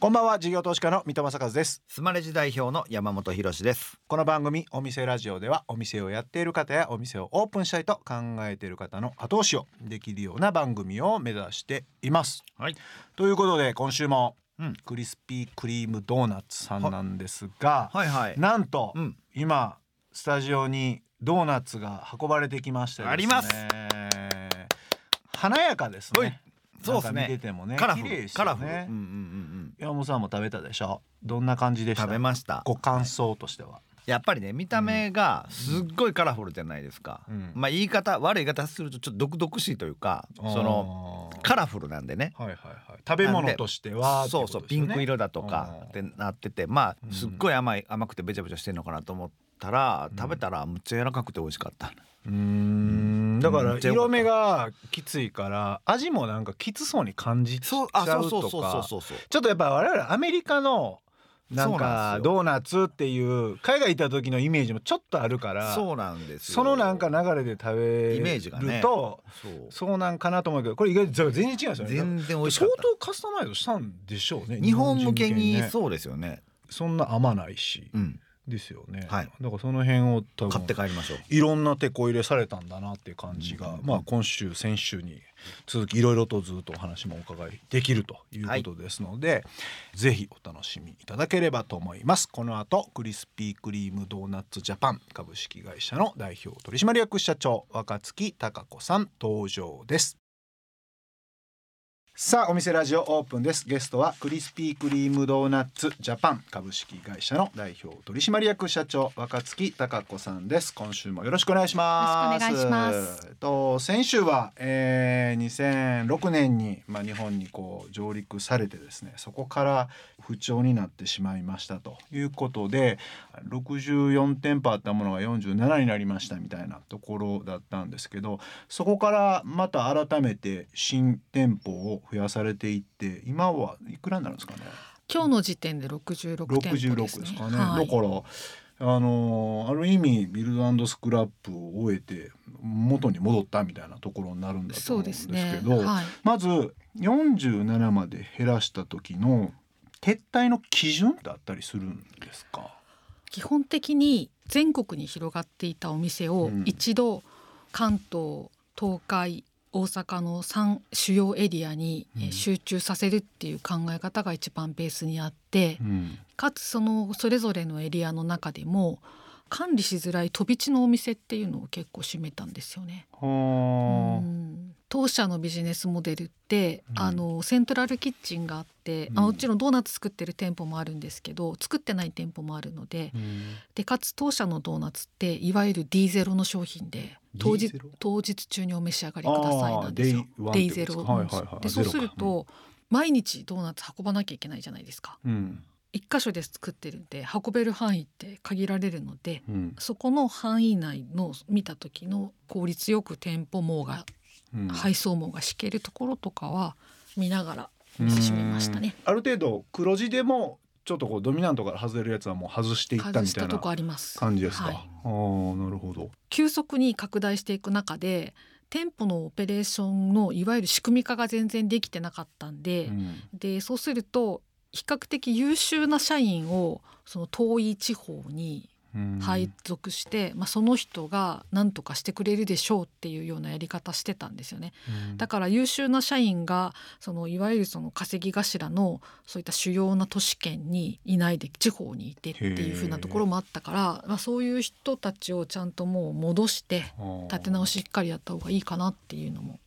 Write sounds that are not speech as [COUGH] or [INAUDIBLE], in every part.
こんばんは事業投資家の三戸正和です。スマレジ代表の山本博です。この番組お店ラジオではお店をやっている方やお店をオープンしたいと考えている方の後押しをできるような番組を目指しています。はい。ということで今週もうん。クリスピークリームドーナツさんなんですが、はいはい。なんと、うん。今スタジオにドーナツが運ばれてきましてですね。あります。華やかですはい。ねそうですなんか見てねてもねカラフル。カラフル。うんうんうん山本さんも食べたでしょ？どんな感じでした？うん食べました。ご感想としては。やっぱりね見た目がすっごいカラフルじゃないですか、うん。まあ言い方悪い言い方するとちょっと毒々しいというかそのカラフルなんでね。はいはいはい。食べ物としてはそうそうピンク色だとかうん。ってなっててまうんあすっごい甘い甘くてべちゃべちゃしてるのかなと思ったらうん。食べたらむっちゃ柔らかくて美味しかった。うーんだから色目がきついから味もなんかきつそうに感じちゃそううあそうとそうそうそうかちょっとやっぱ我々アメリカのなんかドーナツっていう海外行った時のイメージもちょっとあるからそうなんですよ。そのなんか流れで食べイメージがね。るとそう。そうなんかなと思うけどこれ意外と全然違うんですよね。全然美味しか相当カスタマイズしたんでしょうね日本向けにね。そうですよね。そんな甘ないし。うん、ですよね、はい。だからその辺を多分買って帰りましょう。いろんな手こ入れされたんだなっていう感じが、うん。まあ今週先週に続きいろいろとずっとお話もお伺いできるということですので、ぜひお楽しみいただければと思います。この後クリスピークリームドーナツジャパン株式会社の代表取締役社長若月孝子さん登場ですさあお店ラジオオープンです。ゲストはクリスピークリームドーナツジャパン株式会社の代表取締役社長若月孝子さんです。今週もよろしくお願いします。よろしくお願いしますえっと先週は、えー、2006年にまあ日本にこう上陸されてですねそこから不調になってしまいましたということで64店舗あったものが47になりましたみたいなところだったんですけどそこからまた改めて新店舗を増やされていって今はいくらになるんですかね？今日の時点で66店舗66ですね。ですかね、はいだからあのある意味ビルドスクラップを終えて元に戻ったみたいなところになるんだと思うんですけですね。どはい。まず47まで減らした時の撤退の基準ってあったりするんですか？基本的に全国に広がっていたお店をうん一度関東、東海、大阪の3主要エリアに集中させるっていう考え方が一番ベースにあって、うん。かつそのそれぞれのエリアの中でも管理しづらい飛び地のお店っていうのを結構占めたんですよね。はうん。当社のビジネスモデルって、うん。あのセントラルキッチンがあって、うん。あもちろんドーナツ作ってる店舗もあるんですけど作ってない店舗もあるのであ、うん。でかつ当社のドーナツっていわゆる D0 の商品で当日 D0 当日中にお召し上がりくださいなんですよ。あー Day 1ってことですか？はいはいはい。でそうすると、毎日ドーナツ運ばなきゃいけないじゃないですか。うん。一箇所で作ってるんで運べる範囲って限られるのでうん。そこの範囲内の見た時の効率よく店舗網がうん。配送網が敷けるところとかは見ながら見せしめましたね。うん。ある程度黒字でもちょっとこうドミナントから外れるやつはもう外していったみたいな。感じですか、はい。ああなるほど。急速に拡大していく中で店舗のオペレーションのいわゆる仕組み化が全然できてなかったんで、うん。でそうすると比較的優秀な社員をその遠い地方にうん配属して、まあ、その人が何とかしてくれるでしょうっていうようなやり方してたんですよね。うん。だから優秀な社員がそのいわゆるその稼ぎ頭のそういった主要な都市圏にいないで地方にいてっていう風なところもあったから、まあ、そういう人たちをちゃんともう戻して立て直ししっかりやった方がいいかなっていうのも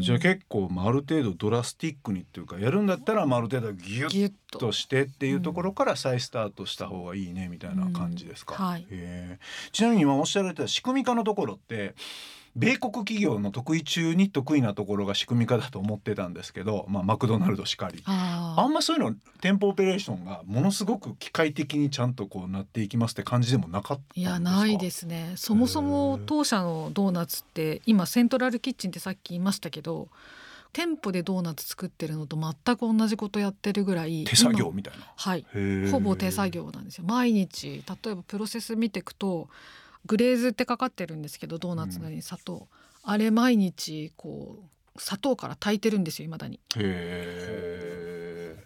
じゃあ結構まあある程度ドラスティックにっていうかやるんだったらまあある程度ギュッギュッととしてっていうところから再スタートした方がいいねみたいな感じですか？うん。はい。ちなみに今おっしゃられた仕組み化のところって米国企業の得意中に得意なところが仕組み化だと思ってたんですけど、まあ、マクドナルドしかり。ああんまそういうの店舗オペレーションがものすごく機械的にちゃんとこうなっていきますって感じでもなかったんですか？いやないですね。そもそも当社のドーナツって今セントラルキッチンってさっき言いましたけど店舗でドーナツ作ってるのと全く同じことやってるぐらい手作業今みたいな。はい。ほぼ手作業なんですよ。毎日例えばプロセス見ていくとグレーズってかかってるんですけどドーナツなりに砂糖、あれ毎日こう砂糖から炊いてるんですよ未だに。へ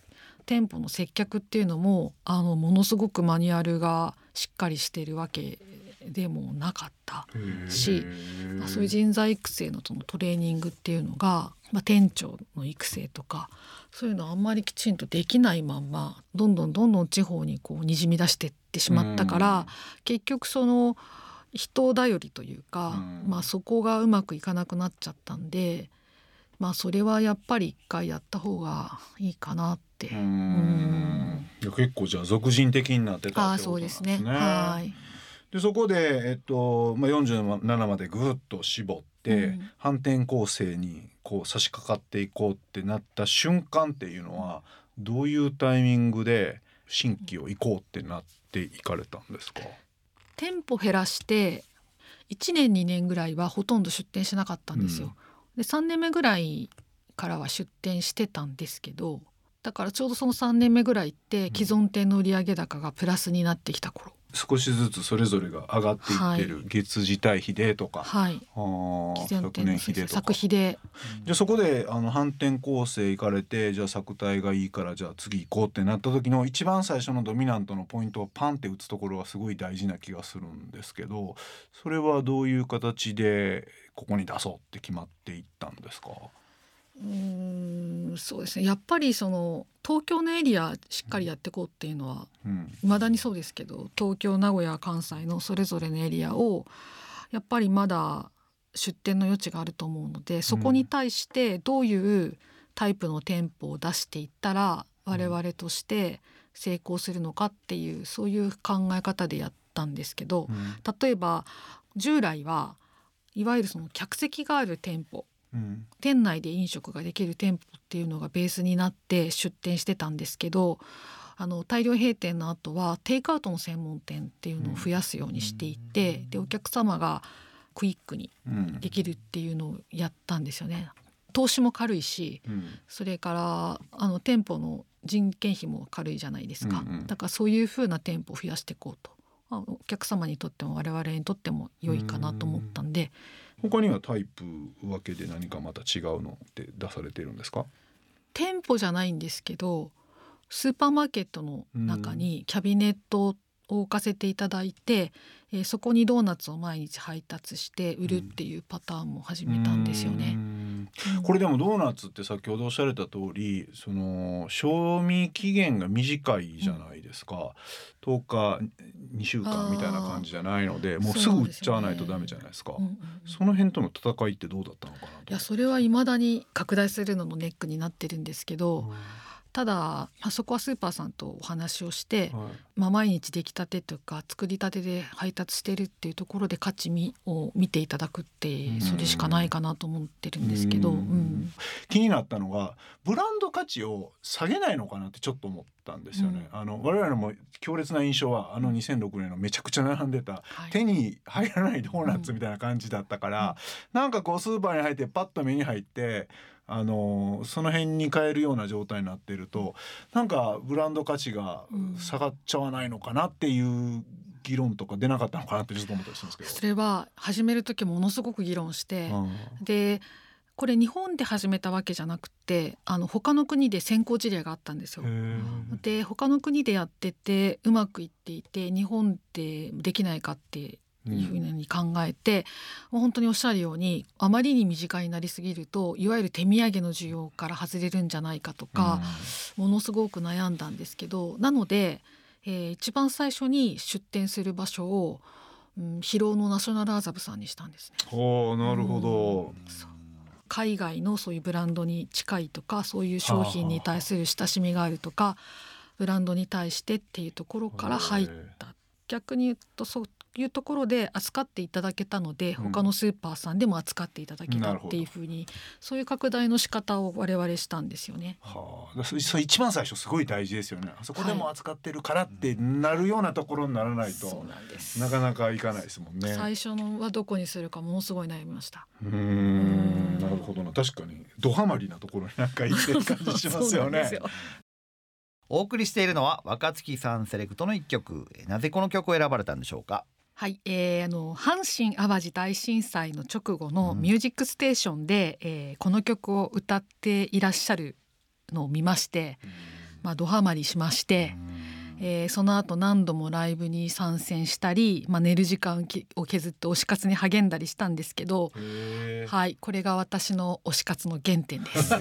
店舗の接客っていうのもあのものすごくマニュアルがしっかりしてるわけでもなかったしまあそういう人材育成のそのトレーニングっていうのが、まあ、店長の育成とかそういうのあんまりきちんとできないまんまどんどんどんどん地方にこうにじみ出していってしまったから結局その人頼りというか、まあ、そこがうまくいかなくなっちゃったんで。まあそれはやっぱり一回やった方がいいかなって。うん結構じゃあ俗人的になってたああってことなんそうですね。ねはい。でそこで、えっとまあ、47までぐっと絞って、うん反転攻勢にこう差し掛かっていこうってなった瞬間っていうのはどういうタイミングで新規を行こうってなっていかれたんですか、店舗減らして1年2年ぐらいはほとんど出店しなかったんですよ。で3年目ぐらいからは出店してたんですけどだからちょうどその3年目ぐらいって既存店の売上高がプラスになってきた頃少しずつそれぞれが上がっていってる、月次対比でとか、はい。あ昨年比でとか。作費で。じゃあそこであの反転攻勢行かれてじゃあ作体がいいからじゃあ次行こうってなった時の一番最初のドミナントのポイントをパンって打つところはすごい大事な気がするんですけどそれはどういう形でここに出そうって決まっていったんですか？うーんそうですね。やっぱりその東京のエリアしっかりやっていこうっていうのはうん。未だにそうですけど東京名古屋関西のそれぞれのエリアをやっぱりまだ出店の余地があると思うのでそこに対してどういうタイプの店舗を出していったら我々として成功するのかっていうそういう考え方でやったんですけど例えば従来はいわゆるその客席がある店舗うん。店内で飲食ができる店舗っていうのがベースになって出店してたんですけどあの大量閉店の後はテイクアウトの専門店っていうのを増やすようにしていって、でお客様がクイックにうん。できるっていうのをやったんですよね。投資も軽いしうん。それからあの店舗の人件費も軽いじゃないですか、うんうん。だからそういうふうな店舗を増やしていこうと。あお客様にとっても我々にとっても良いかなと思ったんで、他にはタイプ分けで何かまた違うのって出されてるんですか？店舗じゃないんですけどスーパーマーケットの中にキャビネットを置かせていただいて、えーそこにドーナツを毎日配達して売るっていうパターンも始めたんですようね。これでもドーナツって先ほどおっしゃられた通りその賞味期限が短いじゃないですか、10日2週間みたいな感じじゃないのでもうすぐ売っちゃわないとダメじゃないですか。うんうんうんその辺との戦いってどうだったのかなと。いやそれは未だに拡大するののネックになってるんですけど、ただ、まあ、そこはスーパーさんとお話をして、はい。まあ、毎日出来たてとか作りたてで配達してるっていうところで価値みを見ていただくってそれしかないかなと思ってるんですけど、ううん。ん気になったのがブランド価値を下げないのかなってちょっと思ったんですよね、あの我々も強烈な印象はあの2006年のめちゃくちゃ並んでたはい。手に入らないドーナツみたいな感じだったから、なんかこうスーパーに入ってパッと目に入ってあのその辺に買えるような状態になってるとなんかブランド価値が下がっちゃわないのかなっていう議論とか出なかったのかなってちょっと思ったりするんですそけれは始める時ものすごく議論して、ど。でこれ日本で始めたわけじゃなくてあの他の国で先行事例があったんですようん。で他の国でやっててうまくいっていて日本でできないかっていうふうに考えて、もう本当におっしゃるようにあまりに身近になりすぎるといわゆる手土産の需要から外れるんじゃないかとか、ものすごく悩んだんですけどなので、えー一番最初に出店する場所を、うん、広尾のナショナル麻布さんにしたんですね。おーなるほど。そう海外のそういうブランドに近いとかそういう商品に対する親しみがあるとかブランドに対してっていうところから入った逆に言うとそういうところで扱っていただけたのでうん。他のスーパーさんでも扱っていただけたっていうふうにそういう拡大の仕方を我々したんですよね。はあ、そ一番最初すごい大事ですよね。あそこでも扱ってるからってなるようなところにならないと、そうなかなかいかないですもんね。最初のはどこにするかものすごい悩みました。うーん。なるほどな。確かにドハマりなところになんか行ってる感じしますよね。お送りしているのは若月さんセレクトの一曲。えなぜこの曲を選ばれたんでしょうか？はい、えー、あの阪神・淡路大震災の直後のうん「ミュージックステーションで」えーこの曲を歌っていらっしゃるのを見ましてまあ、ドハマりしまして、えーその後何度もライブに参戦したり、まあ、寝る時間を削って推し活に励んだりしたんですけど、へはい、これが私の推し活の原点です。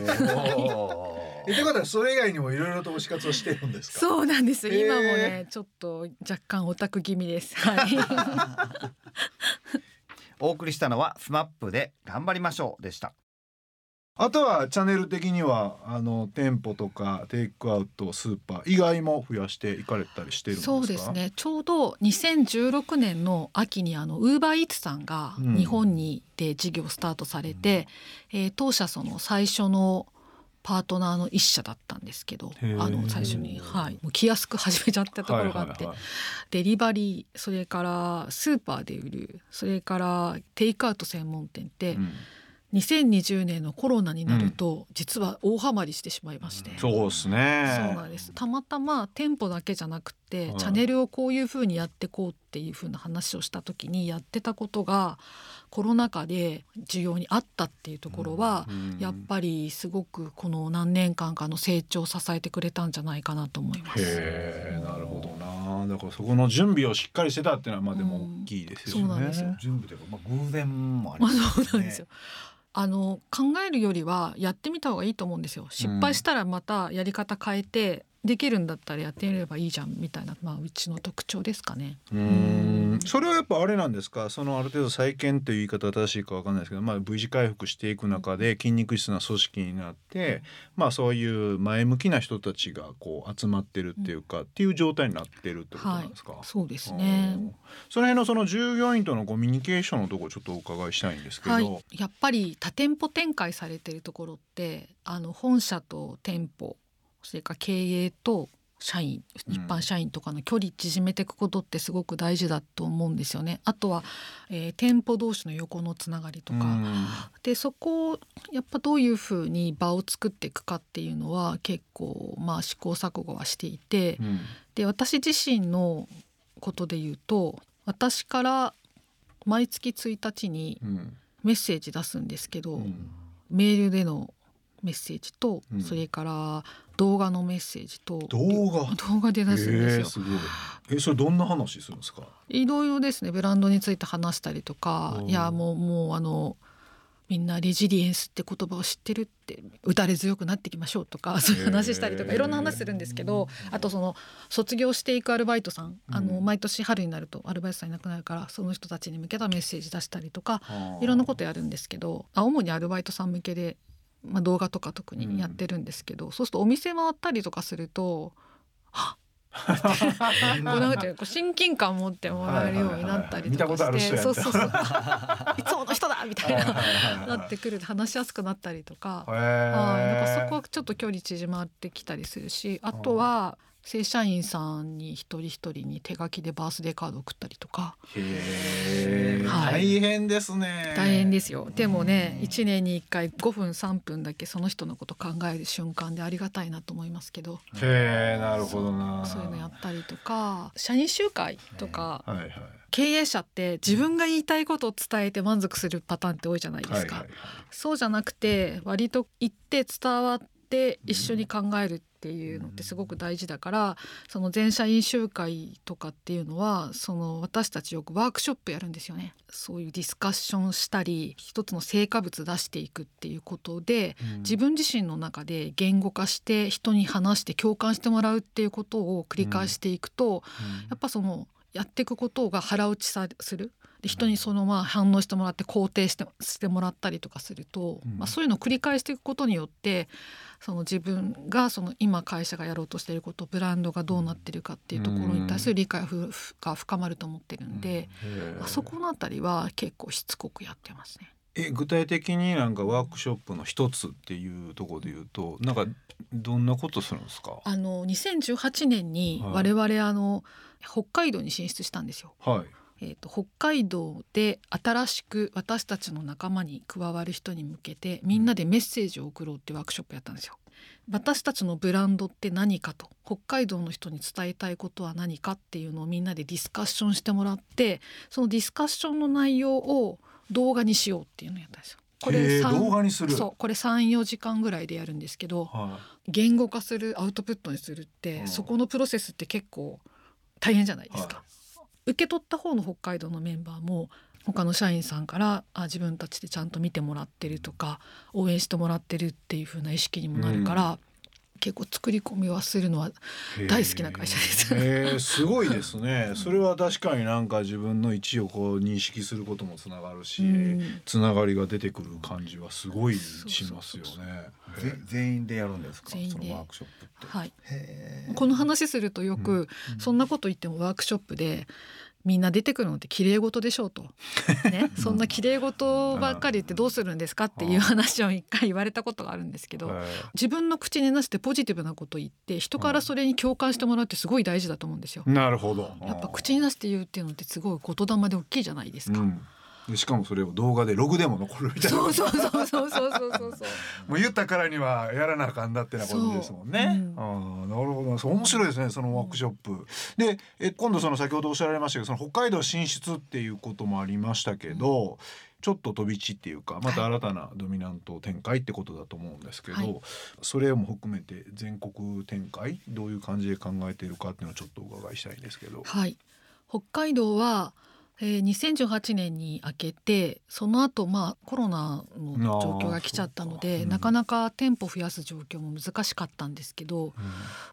ということはそれ以外にもいろいろと推し活をしてるんですか？そうなんです。今もね、ちょっと若干オタク気味です。[LAUGHS] はい。お送りしたのはスマップで頑張りましょうでしたあとはチャンネル的にはあの店舗とかテイクアウトスーパー以外も増やしていかれたりしてるんですか？そうですね。ちょうど2016年の秋にあのウーバーイーツさんがうん日本にで事業スタートされて、えー当社その最初のパートナーの一社だったんですけどあの最初に、はい、もう気安く始めちゃったところがあって、デリバリーそれからスーパーで売るそれからテイクアウト専門店って、うん。2020年のコロナになると、実は大ハマりしてしまいまして。そうですね。そうなんです。たまたま店舗だけじゃなくて、はい。チャンネルをこういうふうにやってこうっていうふうな話をした時にやってたことがコロナ禍で需要にあったっていうところは、うんやっぱりすごくこの何年間かの成長を支えてくれたんじゃないかなと思います。へえなるほどなだからそこの準備をしっかりしてたっていうのはまあでも大きいですよね、うんそうなんですよ準備というか、まあ、偶然もありますそうなんですよ。あの考えるよりはやってみた方がいいと思うんですよ。失敗したらまたやり方変えて、できるんだったらやってみればいいじゃんみたいなまあうちの特徴ですかね。うーん。それはやっぱあれなんですか？そのある程度再建という言い方が正しいかわかんないですけど、まあ、V 字回復していく中で筋肉質な組織になって、まあ、そういう前向きな人たちがこう集まってるっていうか、っていう状態になってるってことなんですか、そうですね。うんその辺のその従業員とのコミュニケーションのところちょっとお伺いしたいんですけど、はい、やっぱり多店舗展開されてるところってあの本社と店舗それから経営と社員うん一般社員とかの距離縮めていくことってすごく大事だと思うんですよね。あとは、えー店舗同士の横のつながりとか、うん。でそこをやっぱどういうふうに場を作っていくかっていうのは結構まあ試行錯誤はしていて、うん。で私自身のことで言うと私から毎月1日にうん。メッセージ出すんですけど、うん。メールでのメッセージと、うん。それから動画のメッセージと動画？動画で出すんですよ。えーすごい。えそれどんな話するんですか？いろいろですねブランドについて話したりとかいやもうもうあのみんなレジリエンスって言葉を知ってるって打たれ強くなっていきましょうとかそういう話したりとかいろんな話するんですけどあとその卒業していくアルバイトさんあのうん毎年春になるとアルバイトさんいなくなるからその人たちに向けたメッセージ出したりとかいろんなことやるんですけどあ主にアルバイトさん向けで、まあ、動画とか特にやってるんですけど、そうするとお店回ったりとかするとはっ！こうなんていう親近感持ってもらえるようになったりとかしてそうそうそう。[LAUGHS] いつもの人だみたいななってくると話しやすくなったりとか。はい、なんかそこはちょっと距離縮まってきたりするしあとは正社員さんに一人一人に手書きでバースデーカード送ったりとか。へえ、はい。大変ですね。大変ですよ。でもね1年に1回5分3分だけその人のこと考える瞬間でありがたいなと思いますけど。へえなるほどな。そういうのやったりとか。社員集会とかはいはい。経営者って自分が言いたいことを伝えて満足するパターンって多いじゃないですか。はいはいはい。そうじゃなくて割と言って伝わって一緒に考えるっていうのってすごく大事だからその全社員集会とかっていうのはその私たちよくワークショップやるんですよね。そういうディスカッションしたり一つの成果物出していくっていうことでうん。自分自身の中で言語化して人に話して共感してもらうっていうことを繰り返していくと、やっぱそのやっていくことが腹落ちさするで人にそのまあ反応してもらって肯定してしてもらったりとかすると、うん。まあ、そういうのを繰り返していくことによってその自分がその今会社がやろうとしていることブランドがどうなってるかっていうところに対する理解ふが深まると思ってるんで、へえ。あそこのあたりは結構しつこくやってますね。え具体的になんかワークショップの一つっていうところで言うとなんかどんなことするんですか？あの2018年に我々あの北海道に進出したんですよ。はいえー、と北海道で新しく私たちの仲間に加わる人に向けてみんなでメッセージを送ろうってワークショップやったんですよ。私たちのブランドって何かと北海道の人に伝えたいことは何かっていうのをみんなでディスカッションしてもらってそのディスカッションの内容を動画にしようっていうのをやったんですよ。これ動画にするそうこれ34時間ぐらいでやるんですけどは言語化するアウトプットにするって、うんそこのプロセスって結構大変じゃないですか。は受け取った方の北海道のメンバーも他の社員さんからあ自分たちでちゃんと見てもらってるとか応援してもらってるっていう風な意識にもなるから、結構作り込みはするのは大好きな会社です。へー。すごいですね。[LAUGHS] それは確かになんか自分の位置をこう認識することもつながるし、うん。つながりが出てくる感じはすごいしますよね。ぜ全員でやるんですか？全員で。そのワークショップって、はい、この話するとよく、そんなこと言ってもワークショップでみんな出てくるのって綺麗事でしょうと、ね、[LAUGHS] そんな綺麗事ばっかり言ってどうするんですかっていう話を一回言われたことがあるんですけど、はい自分の口に出してポジティブなこと言って人からそれに共感してもらうってすごい大事だと思うんですよ。なるほど。やっぱ口に出して言うっていうのってすごい言霊で大きいじゃないですか。うんでしかもそれを動画でログでも残るみたいな。そうそうそうそうそうそうそう [LAUGHS] もう言ったからにはやらなあかんだってなことですもんね、う。ん、あなるほど。面白いですねそのワークショップ、でえ今度その先ほどおっしゃられましたけどその北海道進出っていうこともありましたけど、ちょっと飛び地っていうかまた新たなドミナント展開ってことだと思うんですけど、はい、それも含めて全国展開どういう感じで考えているかっていうのをちょっとお伺いしたいんですけど。はい、北海道はえー、2018年に明けてその後まあコロナの状況が来ちゃったので、うんなかなか店舗増やす状況も難しかったんですけどうん。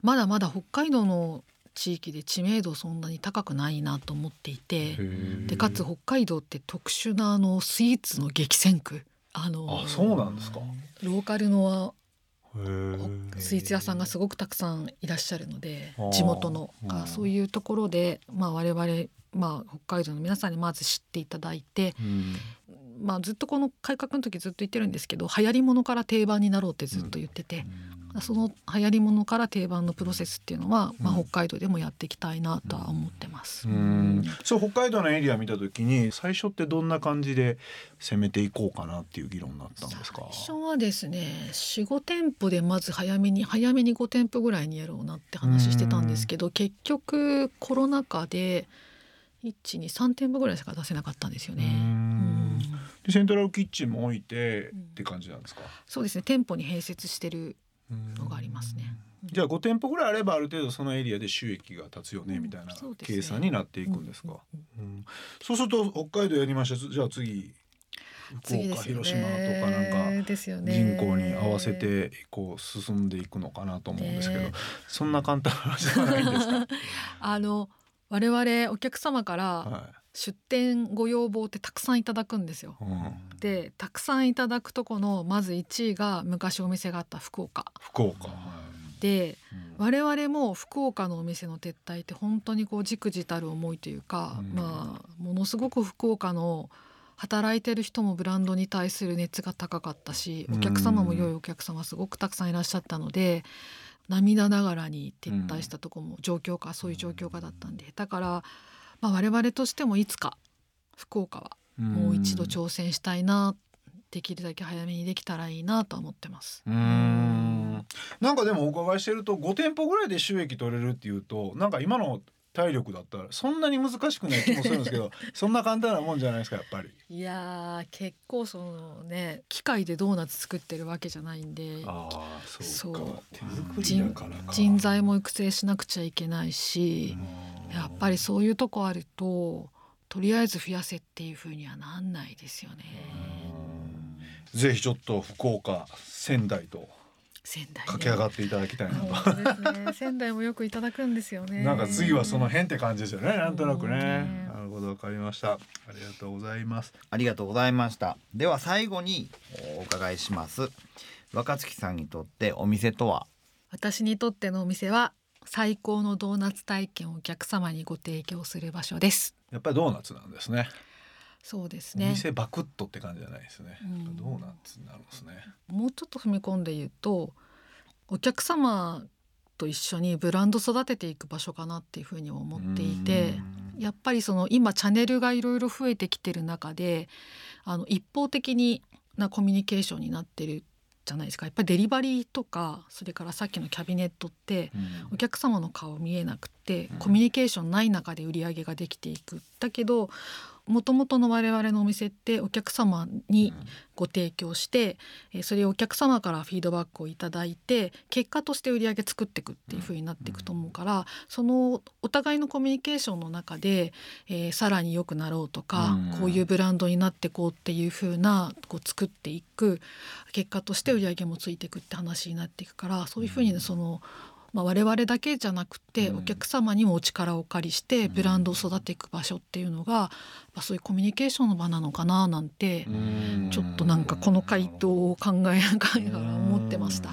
まだまだ北海道の地域で知名度そんなに高くないなと思っていてでかつ北海道って特殊なあのスイーツの激戦区。あのあそうなんですか。ローカルのスイーツ屋さんがすごくたくさんいらっしゃるので地元の。うん。そういうところで、まあ、我々、まあ、北海道の皆さんにまず知っていただいて、うん。まあ、ずっとこの改革の時ずっと言ってるんですけど流行り物から定番になろうってずっと言ってて、その流行り物から定番のプロセスっていうのは、まあ、うん。北海道でもやっていきたいなとは思ってます。うん。そう北海道のエリア見た時に最初ってどんな感じで攻めていこうかなっていう議論になったんですか？最初はですね45店舗でまず早めに早めに5店舗ぐらいにやろうなって話してたんですけど結局コロナ禍で123店舗ぐらいしか出せなかったんですよね。でセントラルキッチンも置いてうん。って感じなんですか？そうですね。店舗に併設してるのがありますね。じゃあ5店舗ぐらいあればある程度そのエリアで収益が立つよねみたいな計算になっていくんですか、そうすると北海道やりましたじゃあ次福岡、広島とかなんか。人口に合わせてこう進んでいくのかなと思うんですけど、ね。そんな簡単な話じゃないんですか？[LAUGHS] あの我々お客様からは出店ご要望ってたくさんいただくんですよ。いうん、でたくさんいただくとこのまず1位が昔お店があった福岡。福岡、でうん。我々も福岡のお店の撤退って本当にこうじくじたる思いというか、うん。まあものすごく福岡の働いてる人もブランドに対する熱が高かったしお客様も良いお客様すごくたくさんいらっしゃったので涙ながらに撤退したとこも状況下そういう状況下だったんで。だから、まあ、我々としてもいつか福岡はもう一度挑戦したいなできるだけ早めにできたらいいなとは思ってます。うーん。なんかでもお伺いしてると5店舗ぐらいで収益取れるっていうとなんか今の体力だったらそんなに難しくない気もするんですけど [LAUGHS] そんな簡単なもんじゃないですかやっぱり。いやー結構そのね機械でドーナツ作ってるわけじゃないんでああそうそうか手作りだからか人材も育成しなくちゃいけないしうんやっぱりそういうとこあるととりあえず増やせっていう風にはなんないですよね。ぜひちょっと福岡仙台と仙台ね駆け上がっていただきたいなと。ね仙台もよくいただくんですよね。なんか次はその辺って感じですよね。なんとなくね。ねなるほどわかりました。ありがとうございます。ありがとうございましたでは最後にお伺いします若月さんにとってお店とは？私にとってのお店は最高のドーナツ体験をお客様にご提供する場所です。やっぱりドーナツなんですね。そうですね。店バクッとって感じじゃないですね。うんドーナツになるんですね。もうちょっと踏み込んで言うとお客様と一緒にブランド育てていく場所かなっていうふうに思っていてやっぱりその今チャンネルがいろいろ増えてきてる中であの一方的になコミュニケーションになってるじゃないですかやっぱりデリバリーとかそれからさっきのキャビネットってお客様の顔見えなくてうんコミュニケーションない中で売り上げができていくだけどもともとの我々のお店ってお客様にご提供して、えーそれをお客様からフィードバックをいただいて結果として売り上げ作っていくっていう風になっていくと思うから、そのお互いのコミュニケーションの中で、えーさらに良くなろうとか、うん。こういうブランドになっていこうっていう風なこう作っていく結果として売り上げもついていくって話になっていくからそういう風にねその。まあ、我々だけじゃなくてうん。お客様にもお力をお借りしてブランドを育てていく場所っていうのが、まあ、そういうコミュニケーションの場なのかななんてちょっとなんかこの回答を考えながら思ってました。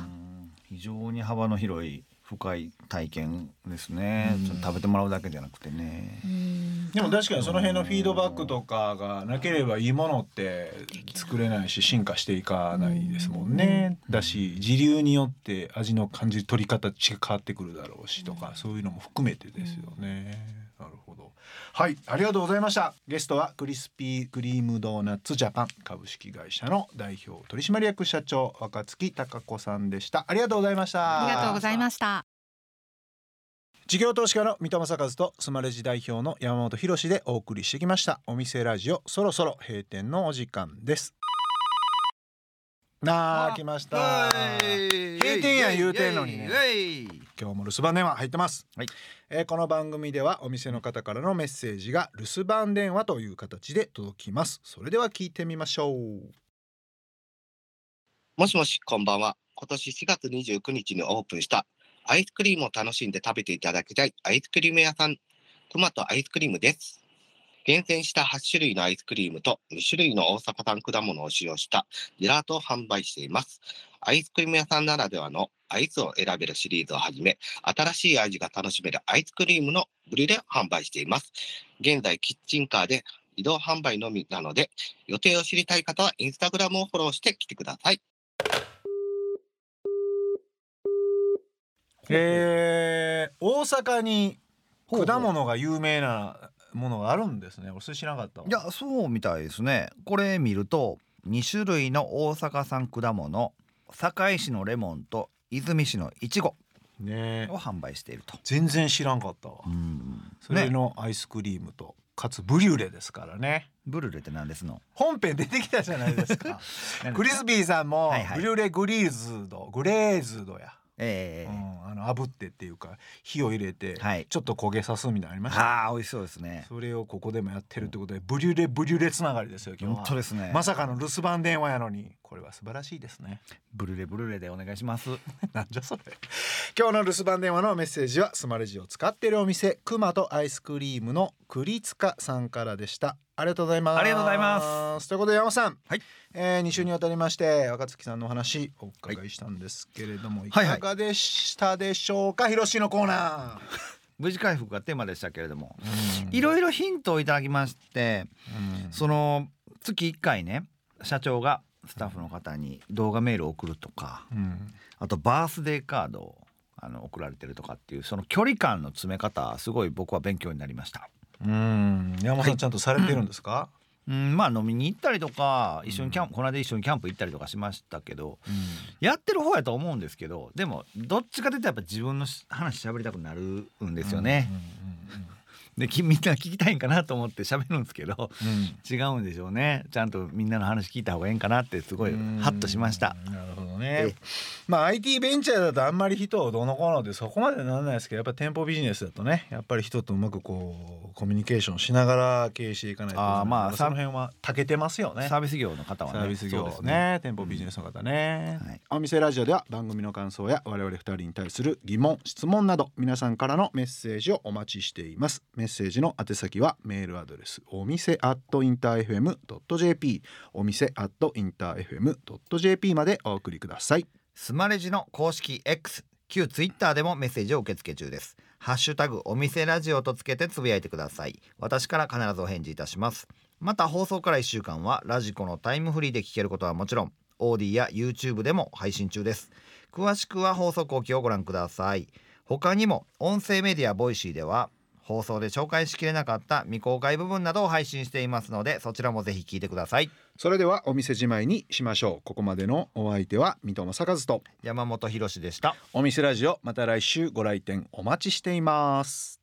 非常に幅の広い深い体験ですね、ちょっと食べてもらうだけじゃなくてね、うん。でも確かにその辺のフィードバックとかがなければいいものって作れないし進化していかないですもんね。だし時流によって味の感じ取り方が変わってくるだろうしとかそういうのも含めてですよね。はいありがとうございました。ゲストはクリスピークリームドーナツジャパン株式会社の代表取締役社長若月貴子さんでした。ありがとうございました。ありがとうございました。事業投資家の三戸正和とスマレジ代表の山本博でお送りしてきましたお店ラジオそろそろ閉店のお時間ですなあ来ました閉店や言うてんのにね今日も留守番電話入ってます、はいえーこの番組ではお店の方からのメッセージが留守番電話という形で届きますそれでは聞いてみましょうもしもし、こんばんは。今年4月29日にオープンしたアイスクリームを楽しんで食べていただきたいアイスクリーム屋さん、トマトアイスクリームです。厳選した8種類のアイスクリームと2種類の大阪産果物を使用したジェラートを販売しています。アイスクリーム屋さんならではのアイスを選べるシリーズをはじめ、新しい味が楽しめるアイスクリームのブリュレを販売しています。現在、キッチンカーで移動販売のみなので、予定を知りたい方はインスタグラムをフォローして来てください。えー、大阪に果物が有名なものがあるんですね俺それ知らなかったわいやそうみたいですねこれ見ると2種類の大阪産果物堺市のレモンと泉市のいちごね。を販売していると。全然知らんかったわ、うん。それね、のアイスクリームとかつブリュレですからね。ブルレって何ですの？本編出てきたじゃないですか。[LAUGHS] クリスビーさんもはいはい。ブリュレグリーズドグレーズドや、ええ。うん、あの炙ってっていうか火を入れてはい。ちょっと焦げさすみたいなのありました？ねああ美味しそうですね。それをここでもやってるってことでブリュレブリュレつながりですよ今日本は当ですね。まさかの留守番電話やのにこれは素晴らしいですね。ブルレブルレでお願いします。[LAUGHS] なんじゃそれ。今日の留守番電話のメッセージはスマレジを使っているお店クマとアイスクリームの栗塚さんからでしたありがとうございます。ありがとうございます。ということで山本さん。はい、えー、2週にわたりまして若月さんのお話お伺いしたんですけれども、い、はいはい。かがでしたでしょうか、ひろしのコーナ [LAUGHS] 無事回復がテーマでしたけれども。ーいろいろヒントをいただきましてうん。その月1回ね社長がスタッフの方に動画メールを送るとかうん。あとバースデーカードをあの送られてるとかっていうその距離感の詰め方すごい僕は勉強になりました。うん。山本さんちゃんとされてるんですか、うん、まあ飲みに行ったりとか一緒にキャンプ、この間一緒にキャンプ行ったりとかしましたけどうん。やってる方やと思うんですけどでもどっちかというとやっぱ自分のし話喋りたくなるんですよね。でき [LAUGHS] みんな聞きたいんかなと思って喋るんですけどうん。うんうん違うんでしょうね。ちゃんとみんなの話聞いた方がいいんかなってすごいハッとしました。うんなるほどえね。まあ IT ベンチャーだとあんまり人をどうのこうのってそこまでならないですけどやっぱ店舗ビジネスだとねやっぱり人とうまくこうコミュニケーションしながら経営していかないとあーまあその辺は長けてますよね。サービス業の方はね。サービス業ですそうね。店舗ビジネスの方ね、はい。お店ラジオでは番組の感想や我々二人に対する疑問質問など皆さんからのメッセージをお待ちしています。メッセージの宛先はメールアドレスお店アットインター FM.jp お店アットインター FM.jp までお送りください。スマレジの公式 X 旧 Twitter でもメッセージを受け付け中です。ハッシュタグお店ラジオとつけてつぶやいてください。私から必ずお返事いたします。また放送から1週間はラジコのタイムフリーで聞けることはもちろん AuDee や YouTube でも配信中です。詳しくは放送後記をご覧ください。他にも音声メディア Voicy では放送で紹介しきれなかった未公開部分などを配信していますのでそちらもぜひ聞いてください。それではお店じまいにしましょう。ここまでのお相手は三戸正和と山本博史でした。お店ラジオまた来週ご来店お待ちしています